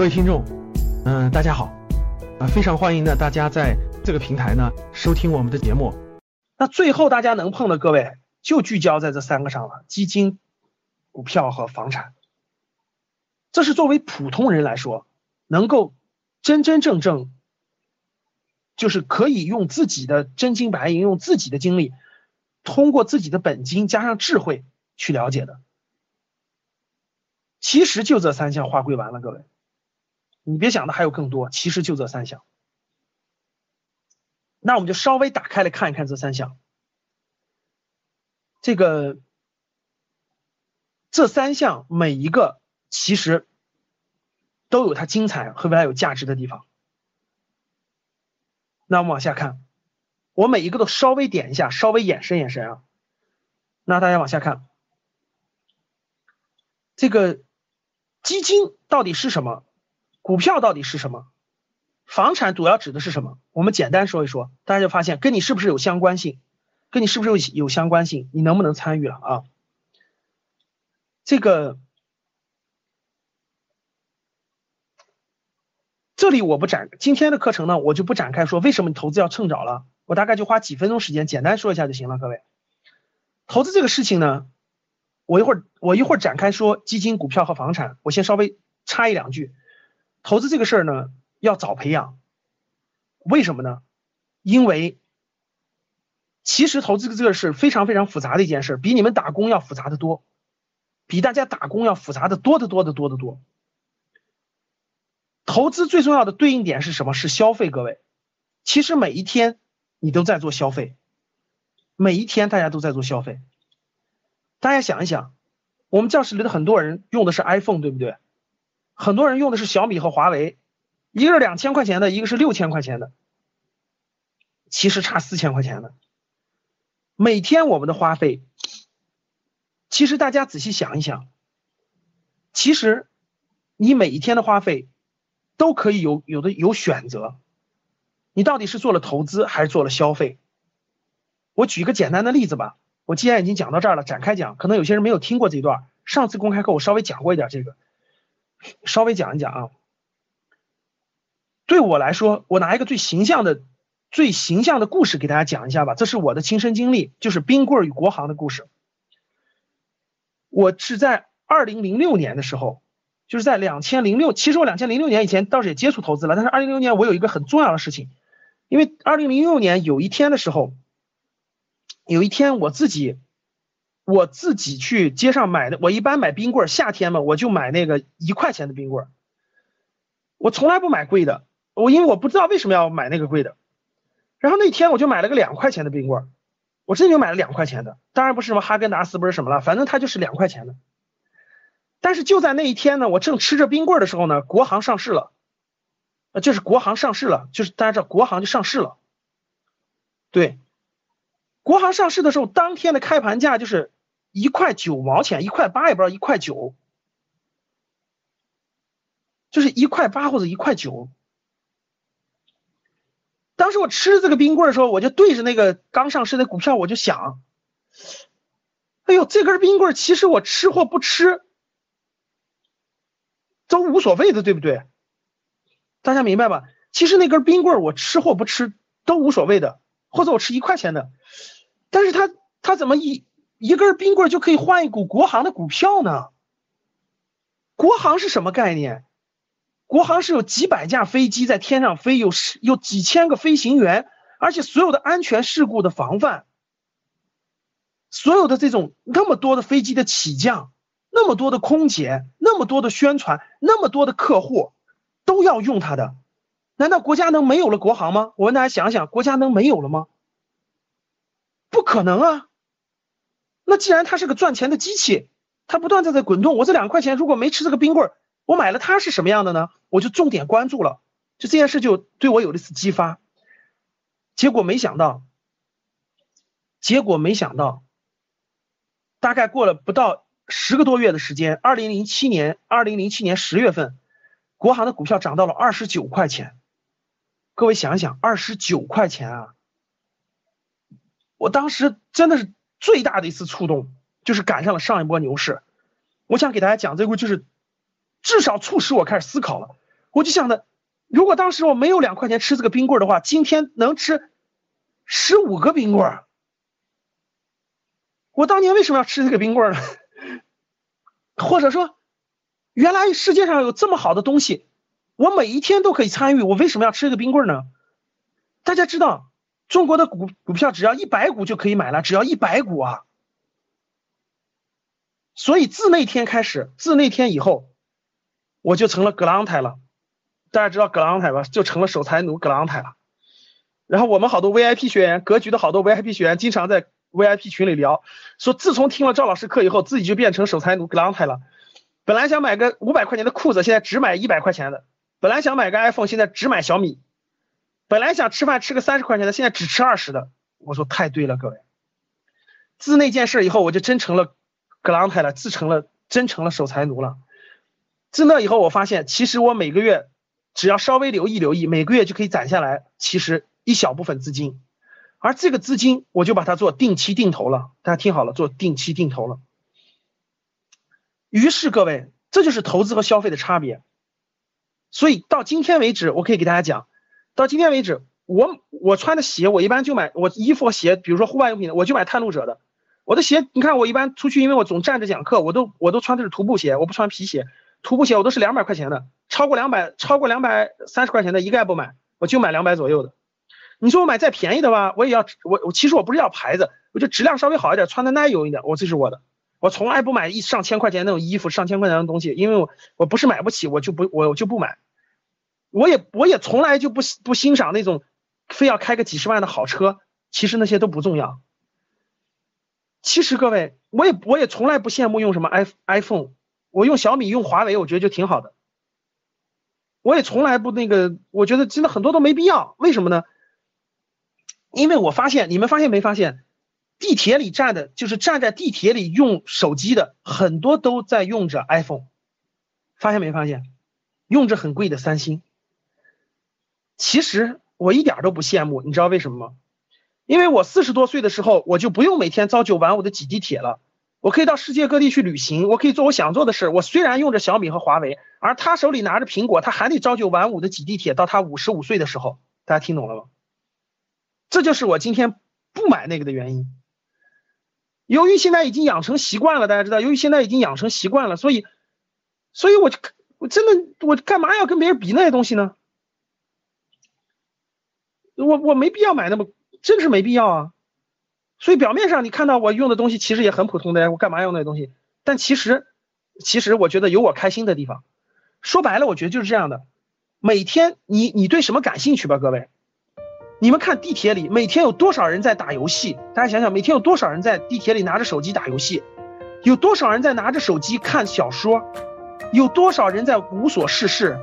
各位听众，嗯、大家好，啊、非常欢迎呢大家在这个平台呢收听我们的节目。那最后大家能碰的各位就聚焦在这三个上了：基金、股票和房产。这是作为普通人来说，能够真真正正，就是可以用自己的真金白银，用自己的精力，通过自己的本金加上智慧去了解的。其实就这三项划归完了，各位，你别想的还有更多，其实就这三项。那我们就稍微打开来看一看这三项。这个这三项每一个其实都有它精彩和未来有价值的地方。那我们往下看，我每一个都稍微点一下，稍微延伸延伸啊。那大家往下看，这个基金到底是什么？股票到底是什么？房产主要指的是什么？我们简单说一说，大家就发现跟你是不是有相关性，跟你是不是有有相关性，你能不能参与了啊？这个这里我不展，今天的课程呢，我就不展开说为什么你投资要趁早了，我大概就花几分钟时间简单说一下就行了，各位。投资这个事情呢，我一会儿我一会儿展开说基金、股票和房产，我先稍微插一两句，投资这个事儿呢。要早培养，为什么呢？因为其实投资这个是非常非常复杂的一件事，比你们打工要复杂的多，比大家打工要复杂的多得多得多得多。投资最重要的对应点是什么？是消费。各位，其实每一天你都在做消费，每一天大家都在做消费。大家想一想，我们教室里的很多人用的是 iPhone，对不对？很多人用的是小米和华为。一个是两千块钱的，一个是六千块钱的，其实差四千块钱的。每天我们的花费，其实大家仔细想一想，其实你每一天的花费都可以有有的有选择，你到底是做了投资还是做了消费？我举个简单的例子吧，我既然已经讲到这儿了，展开讲，可能有些人没有听过这一段，上次公开课我稍微讲过一点这个，稍微讲一讲啊。对我来说，我拿一个最形象的、最形象的故事给大家讲一下吧。这是我的亲身经历，就是冰棍儿与国航的故事。我是在二零零六年的时候，就是在两千零六，其实我两千零六年以前倒是也接触投资了，但是二零零六年我有一个很重要的事情，因为二零零六年有一天的时候，有一天我自己，我自己去街上买的，我一般买冰棍，夏天嘛，我就买那个一块钱的冰棍，我从来不买贵的。我因为我不知道为什么要买那个贵的，然后那天我就买了个两块钱的冰棍我真就买了两块钱的，当然不是什么哈根达斯，不是什么了，反正它就是两块钱的。但是就在那一天呢，我正吃着冰棍的时候呢，国行上市了，呃，就是国行上市了，就是大家知道国行就上市了。对，国行上市的时候，当天的开盘价就是一块九毛钱，一块八也不知道一块九，就是一块八或者一块九。当时我吃这个冰棍的时候，我就对着那个刚上市的股票，我就想，哎呦，这根冰棍其实我吃或不吃都无所谓的，对不对？大家明白吧？其实那根冰棍我吃或不吃都无所谓的，或者我吃一块钱的，但是他他怎么一一根冰棍就可以换一股国行的股票呢？国行是什么概念？国航是有几百架飞机在天上飞，有十有几千个飞行员，而且所有的安全事故的防范，所有的这种那么多的飞机的起降，那么多的空姐，那么多的宣传，那么多的客户，都要用它的，难道国家能没有了国航吗？我问大家想想，国家能没有了吗？不可能啊！那既然它是个赚钱的机器，它不断在在滚动，我这两块钱如果没吃这个冰棍儿。我买了它是什么样的呢？我就重点关注了，就这件事就对我有了一次激发。结果没想到，结果没想到，大概过了不到十个多月的时间，二零零七年，二零零七年十月份，国航的股票涨到了二十九块钱。各位想想，二十九块钱啊！我当时真的是最大的一次触动，就是赶上了上一波牛市。我想给大家讲这个，就是。至少促使我开始思考了，我就想的，如果当时我没有两块钱吃这个冰棍的话，今天能吃十五个冰棍。我当年为什么要吃这个冰棍呢？或者说，原来世界上有这么好的东西，我每一天都可以参与，我为什么要吃这个冰棍呢？大家知道，中国的股股票只要一百股就可以买了，只要一百股啊。所以自那天开始，自那天以后，我就成了格朗台了。大家知道格朗台吧？就成了守财奴格朗台了。然后我们好多 VIP 学员，格局的好多 VIP 学员，经常在 VIP 群里聊，说自从听了赵老师课以后，自己就变成守财奴格朗台了。本来想买个五百块钱的裤子，现在只买一百块钱的；本来想买个 iPhone，现在只买小米；本来想吃饭吃个三十块钱的，现在只吃二十的。我说太对了，各位。自那件事以后，我就真成了。格朗泰了，自成了真成了守财奴了。自那以后，我发现其实我每个月只要稍微留意留意，每个月就可以攒下来，其实一小部分资金。而这个资金，我就把它做定期定投了。大家听好了，做定期定投了。于是各位，这就是投资和消费的差别。所以到今天为止，我可以给大家讲，到今天为止，我我穿的鞋，我一般就买我衣服和鞋，比如说户外用品的，我就买探路者的。我的鞋，你看我一般出去，因为我总站着讲课，我都我都穿的是徒步鞋，我不穿皮鞋。徒步鞋我都是两百块钱的，超过两百超过两百三十块钱的一概不买，我就买两百左右的。你说我买再便宜的吧，我也要我我其实我不是要牌子，我就质量稍微好一点，穿的耐用一点，我这是我的。我从来不买一上千块钱那种衣服，上千块钱的东西，因为我我不是买不起，我就不我就不买。我也我也从来就不不欣赏那种非要开个几十万的好车，其实那些都不重要。其实各位，我也我也从来不羡慕用什么 i iPhone，我用小米用华为，我觉得就挺好的。我也从来不那个，我觉得真的很多都没必要。为什么呢？因为我发现，你们发现没发现，地铁里站的，就是站在地铁里用手机的，很多都在用着 iPhone。发现没发现？用着很贵的三星。其实我一点都不羡慕，你知道为什么吗？因为我四十多岁的时候，我就不用每天朝九晚五的挤地铁了，我可以到世界各地去旅行，我可以做我想做的事。我虽然用着小米和华为，而他手里拿着苹果，他还得朝九晚五的挤地铁，到他五十五岁的时候，大家听懂了吗？这就是我今天不买那个的原因。由于现在已经养成习惯了，大家知道，由于现在已经养成习惯了，所以，所以我就我真的我干嘛要跟别人比那些东西呢？我我没必要买那么。真是没必要啊，所以表面上你看到我用的东西其实也很普通的呀，我干嘛用那东西？但其实，其实我觉得有我开心的地方。说白了，我觉得就是这样的。每天你你对什么感兴趣吧，各位？你们看地铁里每天有多少人在打游戏？大家想想，每天有多少人在地铁里拿着手机打游戏？有多少人在拿着手机看小说？有多少人在无所事事？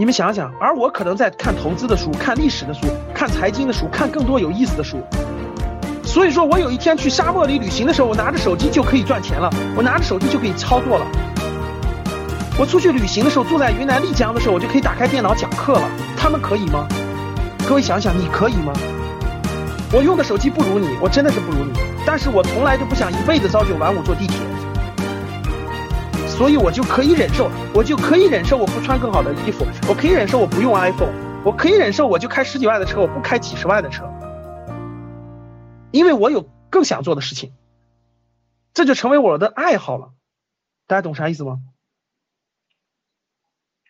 你们想想，而我可能在看投资的书、看历史的书、看财经的书、看更多有意思的书。所以说我有一天去沙漠里旅行的时候，我拿着手机就可以赚钱了，我拿着手机就可以操作了。我出去旅行的时候，住在云南丽江的时候，我就可以打开电脑讲课了。他们可以吗？各位想想，你可以吗？我用的手机不如你，我真的是不如你，但是我从来就不想一辈子朝九晚五坐地铁。所以我就可以忍受，我就可以忍受我不穿更好的衣服，我可以忍受我不用 iPhone，我可以忍受我就开十几万的车，我不开几十万的车，因为我有更想做的事情，这就成为我的爱好了。大家懂啥意思吗？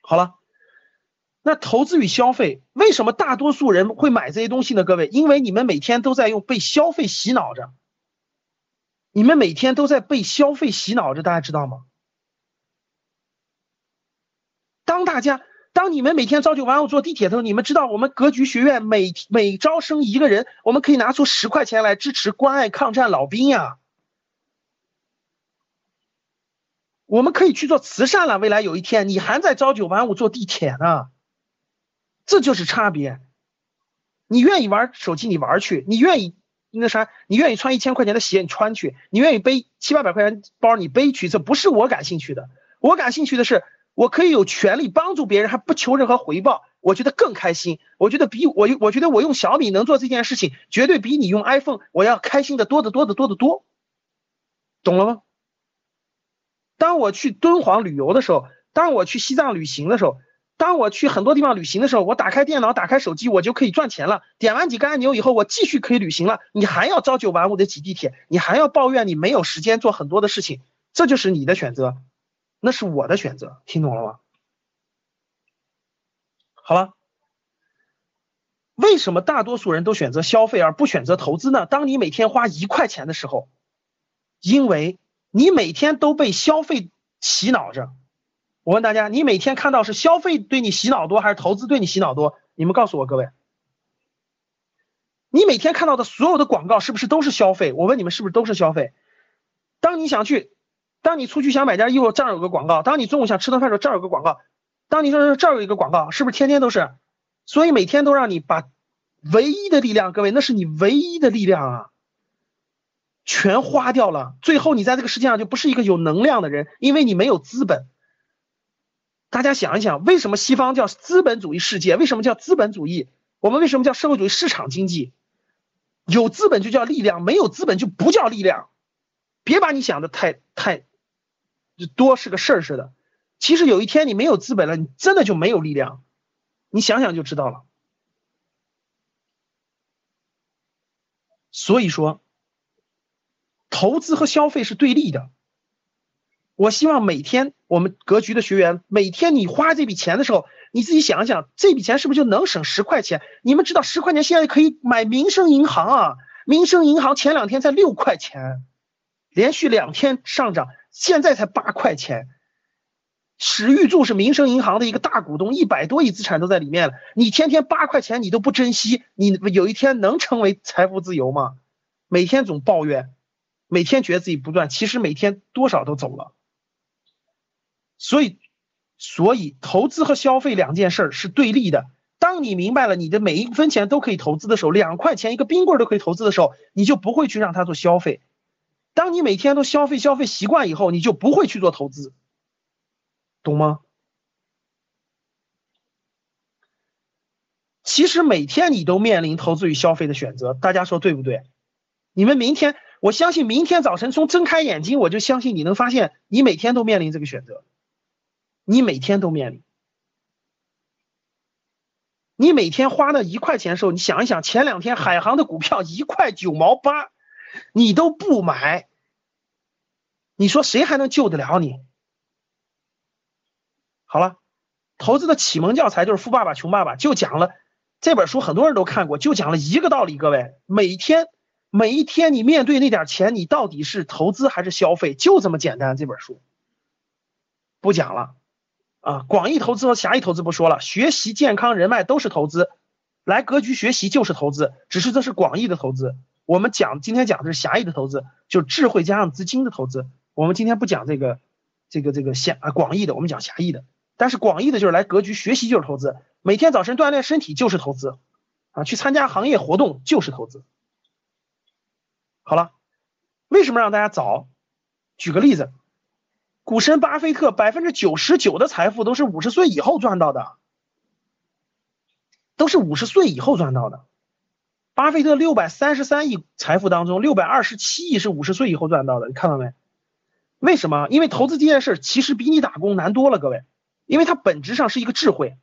好了，那投资与消费，为什么大多数人会买这些东西呢？各位，因为你们每天都在用被消费洗脑着，你们每天都在被消费洗脑着，大家知道吗？当大家，当你们每天朝九晚五坐地铁的时候，你们知道我们格局学院每每招生一个人，我们可以拿出十块钱来支持关爱抗战老兵呀。我们可以去做慈善了。未来有一天，你还在朝九晚五坐地铁呢，这就是差别。你愿意玩手机，你玩去；你愿意那啥，你愿意穿一千块钱的鞋，你穿去；你愿意背七八百块钱包，你背去。这不是我感兴趣的，我感兴趣的是。我可以有权利帮助别人，还不求任何回报，我觉得更开心。我觉得比我，我觉得我用小米能做这件事情，绝对比你用 iPhone 我要开心的多得多得多得多，懂了吗？当我去敦煌旅游的时候，当我去西藏旅行的时候，当我去很多地方旅行的时候，我打开电脑，打开手机，我就可以赚钱了。点完几个按钮以后，我继续可以旅行了。你还要朝九晚五的挤地铁，你还要抱怨你没有时间做很多的事情，这就是你的选择，那是我的选择，听懂了吗？好了，为什么大多数人都选择消费而不选择投资呢？当你每天花一块钱的时候，因为你每天都被消费洗脑着。我问大家，你每天看到是消费对你洗脑多，还是投资对你洗脑多？你们告诉我，各位，你每天看到的所有的广告是不是都是消费？我问你们，是不是都是消费？当你想去，当你出去想买件衣服，这儿有个广告；当你中午想吃顿饭的时候，这儿有个广告；当你说这儿有一个广告，是不是天天都是？所以每天都让你把唯一的力量，各位，那是你唯一的力量啊，全花掉了。最后你在这个世界上就不是一个有能量的人，因为你没有资本。大家想一想，为什么西方叫资本主义世界？为什么叫资本主义？我们为什么叫社会主义市场经济？有资本就叫力量，没有资本就不叫力量。别把你想的太太多是个事儿似的。其实有一天你没有资本了，你真的就没有力量。你想想就知道了。所以说，投资和消费是对立的。我希望每天我们格局的学员，每天你花这笔钱的时候，你自己想想，这笔钱是不是就能省十块钱？你们知道十块钱现在可以买民生银行啊？民生银行前两天才六块钱，连续两天上涨，现在才八块钱。史玉柱是民生银行的一个大股东，一百多亿资产都在里面了。你天天八块钱你都不珍惜，你有一天能成为财富自由吗？每天总抱怨，每天觉得自己不赚，其实每天多少都走了。所以，所以投资和消费两件事是对立的。当你明白了你的每一分钱都可以投资的时候，两块钱一个冰棍都可以投资的时候，你就不会去让它做消费。当你每天都消费消费习惯以后，你就不会去做投资，懂吗？其实每天你都面临投资与消费的选择，大家说对不对？你们明天，我相信明天早晨从睁开眼睛，我就相信你能发现你每天都面临这个选择。你每天都面临，你每天花那一块钱的时候，你想一想，前两天海航的股票一块九毛八，你都不买，你说谁还能救得了你？好了，投资的启蒙教材就是《富爸爸穷爸爸》，就讲了这本书，很多人都看过，就讲了一个道理，各位，每天每一天你面对那点钱，你到底是投资还是消费，就这么简单。这本书不讲了。啊，广义投资和狭义投资不说了，学习、健康、人脉都是投资，来格局学习就是投资，只是这是广义的投资。我们讲今天讲的是狭义的投资，就智慧加上资金的投资。我们今天不讲这个，这个这个狭啊广义的，我们讲狭义的。但是广义的就是来格局学习就是投资，每天早晨锻炼身体就是投资，啊，去参加行业活动就是投资。好了，为什么让大家早？举个例子。股神巴菲特百分之九十九的财富都是五十岁以后赚到的，都是五十岁以后赚到的。巴菲特六百三十三亿财富当中，六百二十七亿是五十岁以后赚到的，你看到没？为什么？因为投资这件事其实比你打工难多了，各位，因为它本质上是一个智慧。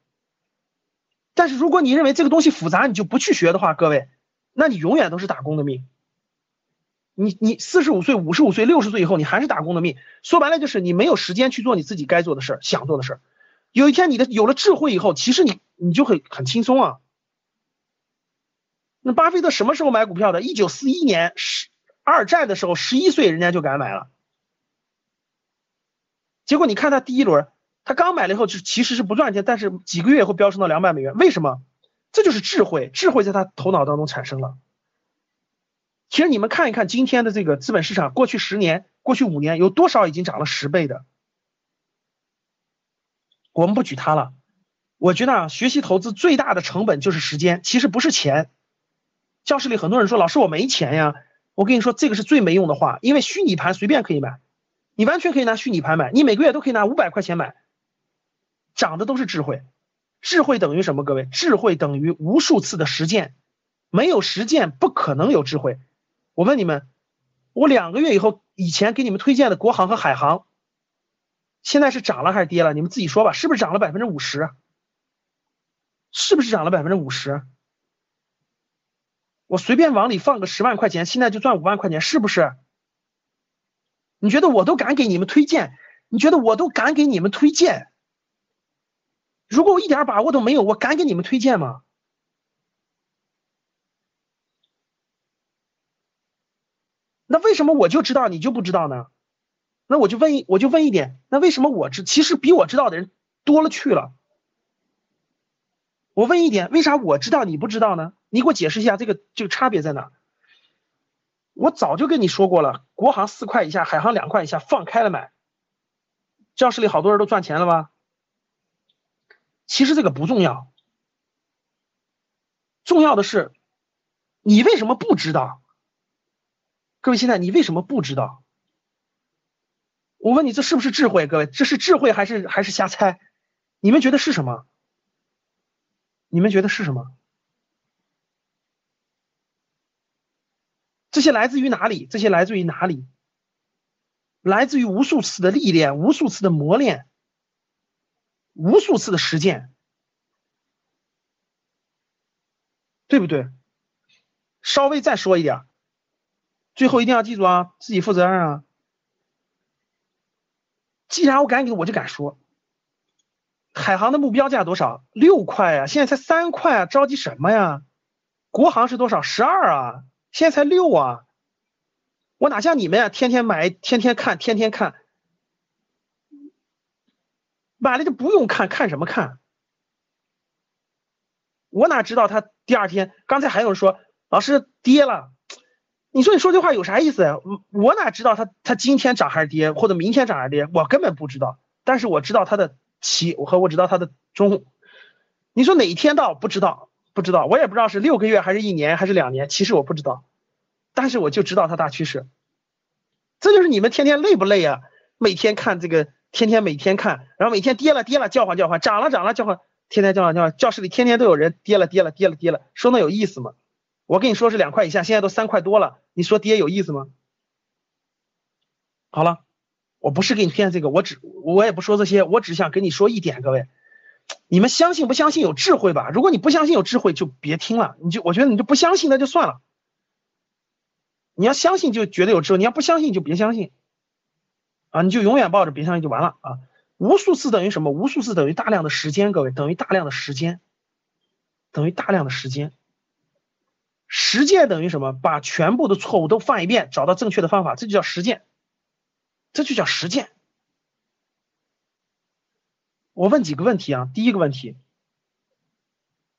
但是如果你认为这个东西复杂，你就不去学的话，各位，那你永远都是打工的命。你你四十五岁、五十五岁、六十岁以后，你还是打工的命。说白了就是你没有时间去做你自己该做的事儿、想做的事儿。有一天你的有了智慧以后，其实你你就很很轻松啊。那巴菲特什么时候买股票的？一九四一年十二战的时候，十一岁人家就敢买了。结果你看他第一轮，他刚买了以后就其实是不赚钱，但是几个月会飙升到两百美元。为什么？这就是智慧，智慧在他头脑当中产生了。其实你们看一看今天的这个资本市场，过去十年、过去五年有多少已经涨了十倍的？我们不举它了。我觉得啊，学习投资最大的成本就是时间，其实不是钱。教室里很多人说：“老师，我没钱呀。”我跟你说，这个是最没用的话，因为虚拟盘随便可以买，你完全可以拿虚拟盘买，你每个月都可以拿五百块钱买，涨的都是智慧。智慧等于什么？各位，智慧等于无数次的实践，没有实践不可能有智慧。我问你们，我两个月以后以前给你们推荐的国航和海航，现在是涨了还是跌了？你们自己说吧，是不是涨了百分之五十？是不是涨了百分之五十？我随便往里放个十万块钱，现在就赚五万块钱，是不是？你觉得我都敢给你们推荐？你觉得我都敢给你们推荐？如果我一点把握都没有，我敢给你们推荐吗？那为什么我就知道你就不知道呢？那我就问一，我就问一点，那为什么我知，其实比我知道的人多了去了？我问一点，为啥我知道你不知道呢？你给我解释一下这个这个差别在哪？我早就跟你说过了，国航四块以下，海航两块以下，放开了买。教室里好多人都赚钱了吧？其实这个不重要，重要的是你为什么不知道？各位，现在你为什么不知道？我问你，这是不是智慧？各位，这是智慧还是还是瞎猜？你们觉得是什么？你们觉得是什么？这些来自于哪里？这些来自于哪里？来自于无数次的历练，无数次的磨练，无数次的实践，对不对？稍微再说一点，最后一定要记住啊，自己负责任啊。既然我敢给，我就敢说。海航的目标价多少？六块啊，现在才三块啊，着急什么呀？国航是多少？十二啊，现在才六啊。我哪像你们呀，天天买，天天看，天天看，买了就不用看，看什么看？我哪知道他第二天？刚才还有人说老师跌了，你说你说这话有啥意思呀？我哪知道他他今天涨还是跌，或者明天涨还是跌？我根本不知道，但是我知道他的。七，我和我知道它的中，你说哪一天到不知道，不知道，我也不知道是六个月还是一年还是两年，其实我不知道，但是我就知道它大趋势，这就是你们天天累不累啊？每天看这个，天天每天看，然后每天跌了跌了叫唤叫唤，涨了涨了叫唤，天天叫唤叫唤，教室里天天都有人跌了跌了跌了跌了，说那有意思吗？我跟你说是两块以下，现在都三块多了，你说跌有意思吗？好了。我不是给你骗这个，我只我也不说这些，我只想跟你说一点，各位，你们相信不相信有智慧吧？如果你不相信有智慧，就别听了，你就我觉得你就不相信那就算了。你要相信就觉得有智慧，你要不相信就别相信，啊，你就永远抱着别相信就完了啊。无数次等于什么？无数次等于大量的时间，各位等于大量的时间，等于大量的时间。实践等于什么？把全部的错误都犯一遍，找到正确的方法，这就叫实践。这就叫实践。我问几个问题啊？第一个问题，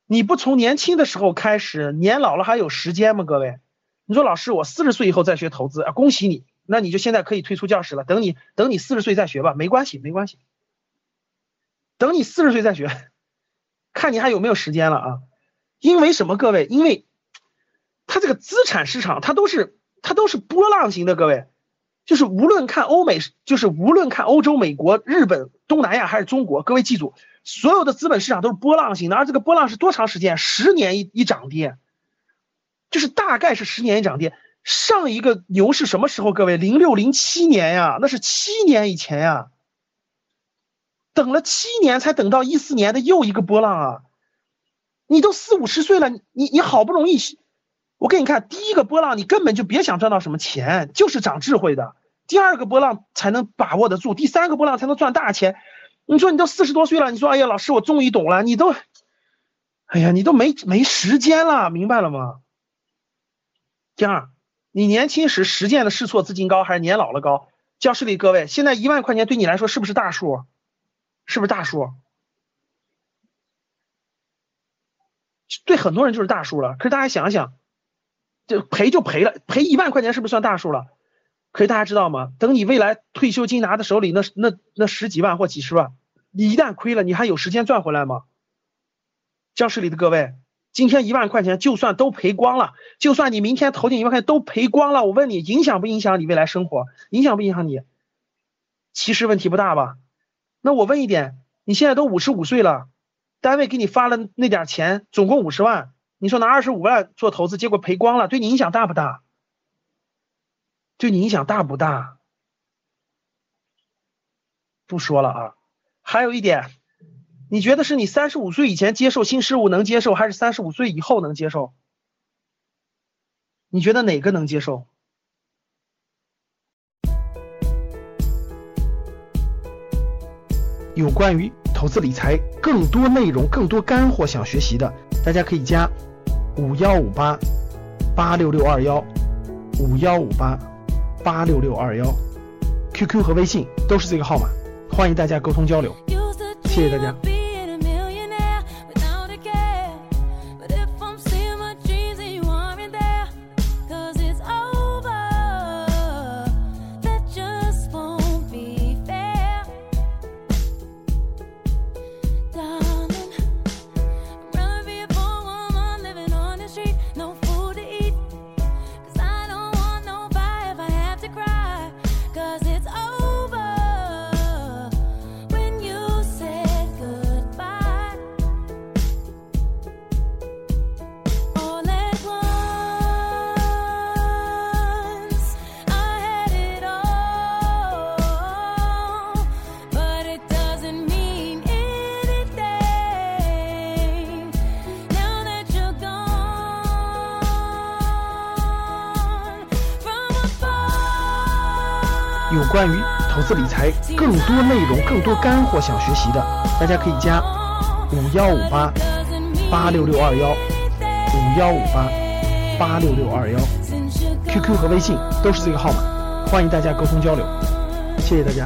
你不从年轻的时候开始，年老了还有时间吗？各位，你说老师，我四十岁以后再学投资啊？恭喜你，那你就现在可以退出教室了。等你等你四十岁再学吧，没关系，没关系。等你四十岁再学，看你还有没有时间了啊？因为什么？各位，因为它这个资产市场，它都是它都是波浪型的，各位。就是无论看欧美，就是无论看欧洲、美国、日本、东南亚还是中国，各位记住，所有的资本市场都是波浪型的，而这个波浪是多长时间？十年一一涨跌，就是大概是十年一涨跌。上一个牛是什么时候？各位，零六零七年呀，那是七年以前呀。等了七年才等到一四年的又一个波浪啊！你都四五十岁了，你你好不容易。我给你看，第一个波浪你根本就别想赚到什么钱，就是长智慧的。第二个波浪才能把握得住，第三个波浪才能赚大钱。你说你都四十多岁了，你说哎呀，老师我终于懂了，你都，哎呀，你都没没时间了，明白了吗？第二，你年轻时实践的试错资金高还是年老了高？教室里各位，现在一万块钱对你来说是不是大数？是不是大数？对很多人就是大数了。可是大家想想。就赔就赔了，赔一万块钱是不是算大数了？可以大家知道吗？等你未来退休金拿在手里，那那那十几万或几十万，你一旦亏了，你还有时间赚回来吗？教室里的各位，今天一万块钱就算都赔光了，就算你明天投进一万块钱都赔光了，我问你，影响不影响你未来生活？影响不影响你？其实问题不大吧？那我问一点，你现在都五十五岁了，单位给你发了那点钱，总共五十万。你说拿二十五万做投资，结果赔光了，对你影响大不大？对你影响大不大？不说了啊。还有一点，你觉得是你三十五岁以前接受新事物能接受，还是三十五岁以后能接受？你觉得哪个能接受？有关于投资理财更多内容、更多干货，想学习的，大家可以加五幺五八八六六二幺五幺五八八六六二幺，QQ 和微信都是这个号码，欢迎大家沟通交流，谢谢大家。关于投资理财更多内容、更多干货想学习的，大家可以加五幺五八八六六二幺五幺五八八六六二幺，QQ 和微信都是这个号码，欢迎大家沟通交流，谢谢大家。